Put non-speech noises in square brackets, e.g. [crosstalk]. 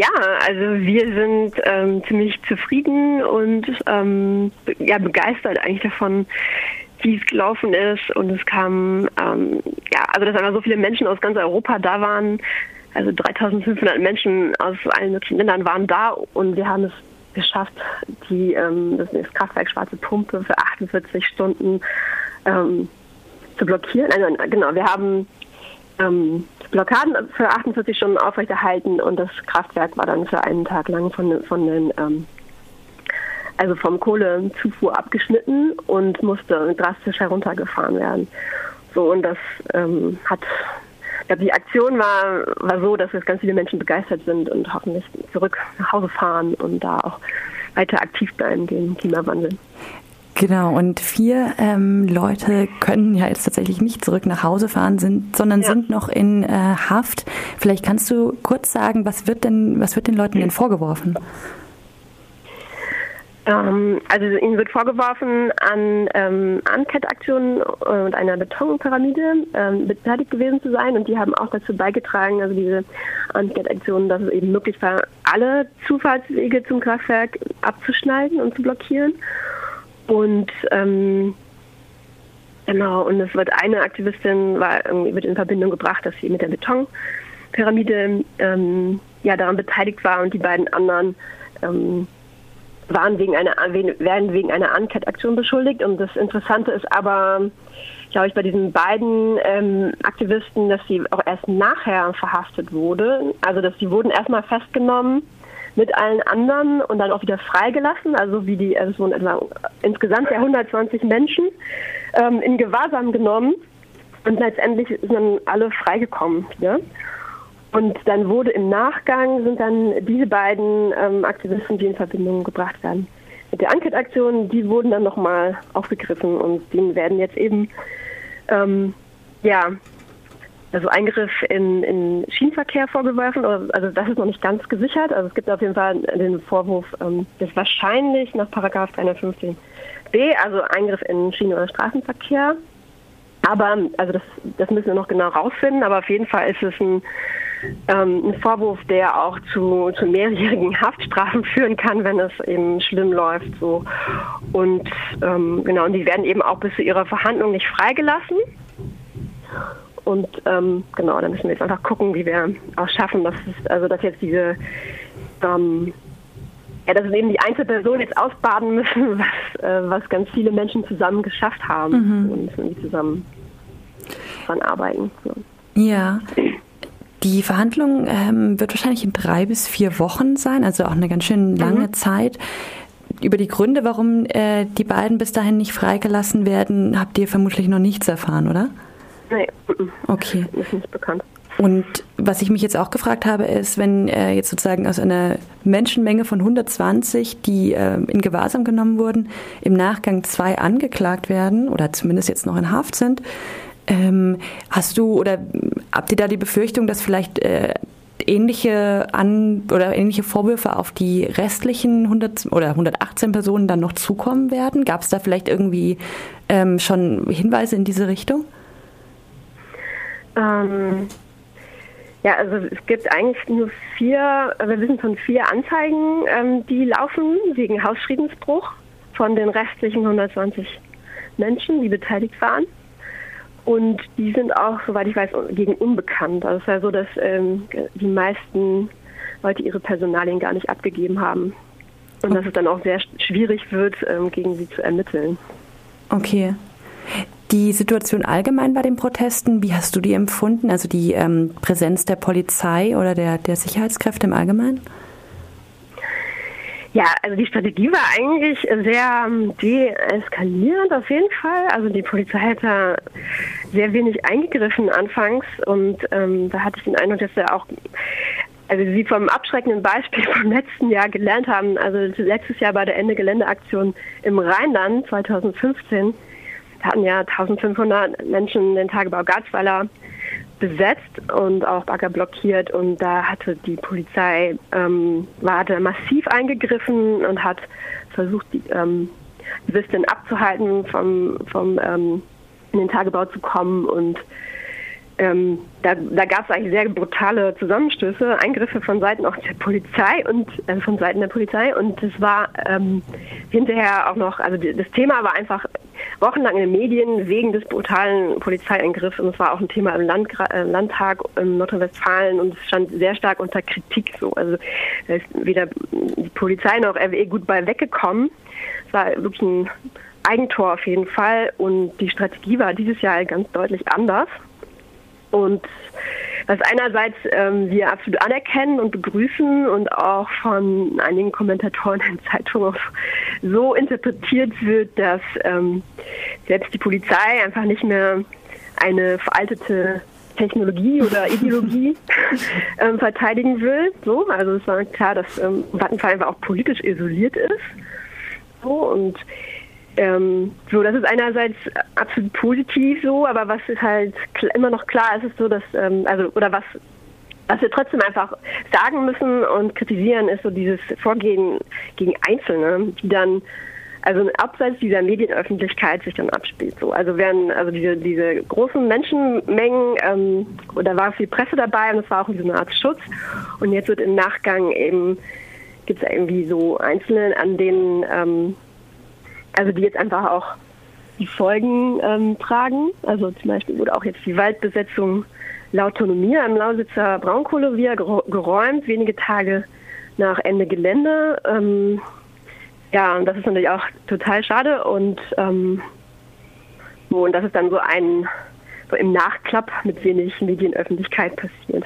ja, also wir sind ähm, ziemlich zufrieden und ähm, ja, begeistert eigentlich davon, wie es gelaufen ist. Und es kam, ähm, ja, also dass einfach so viele Menschen aus ganz Europa da waren. Also 3500 Menschen aus allen möglichen Ländern waren da und wir haben es geschafft, die, ähm, das, das Kraftwerk Schwarze Pumpe für 48 Stunden ähm, zu blockieren. Also, genau, wir haben ähm, Blockaden für 48 Stunden aufrechterhalten und das Kraftwerk war dann für einen Tag lang von, von den ähm, also vom Kohlezufuhr abgeschnitten und musste drastisch heruntergefahren werden. So und das ähm, hat ich glaube, die Aktion war, war so, dass jetzt ganz viele Menschen begeistert sind und hoffentlich zurück nach Hause fahren und da auch weiter aktiv bleiben gegen Klimawandel. Genau, und vier ähm, Leute können ja jetzt tatsächlich nicht zurück nach Hause fahren, sind, sondern ja. sind noch in äh, Haft. Vielleicht kannst du kurz sagen, was wird denn, was wird den Leuten denn vorgeworfen? Ähm, also ihnen wird vorgeworfen, an ähm, Ankettaktionen und einer Betonpyramide ähm, beteiligt gewesen zu sein und die haben auch dazu beigetragen, also diese Ankettaktionen, dass es eben möglich war, alle Zufahrtswege zum Kraftwerk abzuschneiden und zu blockieren. Und ähm, genau, und es wird eine Aktivistin war irgendwie wird in Verbindung gebracht, dass sie mit der Betonpyramide ähm, ja daran beteiligt war und die beiden anderen ähm, waren wegen einer werden wegen einer Uncat-Aktion beschuldigt. Und das Interessante ist aber, glaube ich, bei diesen beiden ähm, Aktivisten, dass sie auch erst nachher verhaftet wurde. Also dass sie wurden erstmal festgenommen mit allen anderen und dann auch wieder freigelassen, also wie die, also es wurden insgesamt ja 120 Menschen ähm, in Gewahrsam genommen und letztendlich sind dann alle freigekommen wieder. Und dann wurde im Nachgang sind dann diese beiden ähm, Aktivisten, die in Verbindung gebracht werden mit der Enquete-Aktion, die wurden dann nochmal aufgegriffen und denen werden jetzt eben ähm, ja also Eingriff in, in Schienenverkehr vorgeworfen. Also das ist noch nicht ganz gesichert. Also es gibt auf jeden Fall den Vorwurf, ähm, das wahrscheinlich nach Paragraph 315b, also Eingriff in Schienen- oder Straßenverkehr. Aber also das, das müssen wir noch genau rausfinden. Aber auf jeden Fall ist es ein, ähm, ein Vorwurf, der auch zu, zu mehrjährigen [laughs] Haftstrafen führen kann, wenn es eben schlimm läuft. So und ähm, genau und die werden eben auch bis zu ihrer Verhandlung nicht freigelassen. Und ähm, genau, da müssen wir jetzt einfach gucken, wie wir auch schaffen, dass es, also dass jetzt diese ähm, ja, dass eben die Einzelpersonen jetzt ausbaden müssen, [laughs] was, äh, was ganz viele Menschen zusammen geschafft haben mhm. und müssen die zusammen dran arbeiten. So. Ja. Die Verhandlung ähm, wird wahrscheinlich in drei bis vier Wochen sein, also auch eine ganz schön lange mhm. Zeit. Über die Gründe, warum äh, die beiden bis dahin nicht freigelassen werden, habt ihr vermutlich noch nichts erfahren, oder? Nee. Okay. Ist nicht bekannt. Und was ich mich jetzt auch gefragt habe, ist, wenn äh, jetzt sozusagen aus einer Menschenmenge von 120, die äh, in Gewahrsam genommen wurden, im Nachgang zwei angeklagt werden oder zumindest jetzt noch in Haft sind, ähm, hast du oder habt ihr da die Befürchtung, dass vielleicht äh, ähnliche an oder ähnliche Vorwürfe auf die restlichen 100 oder 118 Personen dann noch zukommen werden? Gab es da vielleicht irgendwie ähm, schon Hinweise in diese Richtung? Ähm, ja, also es gibt eigentlich nur vier, wir wissen von vier Anzeigen, ähm, die laufen wegen Hausfriedensbruch von den restlichen 120 Menschen, die beteiligt waren. Und die sind auch, soweit ich weiß, gegen unbekannt. Also es ja so, dass ähm, die meisten Leute ihre Personalien gar nicht abgegeben haben. Und dass es dann auch sehr schwierig wird, ähm, gegen sie zu ermitteln. Okay. Die Situation allgemein bei den Protesten, wie hast du die empfunden? Also die ähm, Präsenz der Polizei oder der, der Sicherheitskräfte im Allgemeinen? Ja, also die Strategie war eigentlich sehr ähm, deeskalierend auf jeden Fall. Also die Polizei hat da sehr wenig eingegriffen anfangs und ähm, da hatte ich den Eindruck, dass er auch also sie vom abschreckenden Beispiel [laughs] vom letzten Jahr gelernt haben. Also letztes Jahr bei der Ende Geländeaktion im Rheinland 2015 hatten ja 1500 Menschen den Tagebau Garzweiler besetzt und auch Bagger blockiert. Und da hatte die Polizei ähm, war hatte massiv eingegriffen und hat versucht die ähm, Aktivistin abzuhalten vom vom ähm, in den Tagebau zu kommen. Und ähm, da, da gab es eigentlich sehr brutale Zusammenstöße, Eingriffe von Seiten auch der Polizei und äh, von Seiten der Polizei. Und es war ähm, hinterher auch noch, also das Thema war einfach wochenlang in den Medien wegen des brutalen Polizeieingriffs und es war auch ein Thema im Landgra äh, Landtag in Nordrhein-Westfalen und es stand sehr stark unter Kritik so. Also da ist weder die Polizei noch RWE gut bei weggekommen. Es war wirklich ein Eigentor auf jeden Fall und die Strategie war dieses Jahr ganz deutlich anders. Und was einerseits ähm, wir absolut anerkennen und begrüßen und auch von einigen Kommentatoren in Zeitungen so interpretiert wird, dass ähm, selbst die Polizei einfach nicht mehr eine veraltete Technologie oder [laughs] Ideologie [laughs] ähm, verteidigen will. So, also es war klar, dass ähm, Vattenfall einfach auch politisch isoliert ist. So und ähm, so, das ist einerseits absolut positiv so, aber was ist halt immer noch klar ist, ist so, dass, ähm, also, oder was, was wir trotzdem einfach sagen müssen und kritisieren, ist so dieses Vorgehen gegen Einzelne, die dann, also abseits dieser Medienöffentlichkeit sich dann abspielt. So. Also werden, also diese, diese großen Menschenmengen, ähm, da war viel Presse dabei und es war auch so eine Art Schutz. Und jetzt wird im Nachgang eben, gibt es irgendwie so Einzelne, an denen ähm, also die jetzt einfach auch die Folgen ähm, tragen. Also zum Beispiel wurde auch jetzt die Waldbesetzung Lautonomie im Lausitzer Braunkohlerevier geräumt, wenige Tage nach Ende Gelände. Ähm, ja, und das ist natürlich auch total schade und, ähm, und das ist dann so ein so im Nachklapp mit wenig Medienöffentlichkeit passiert.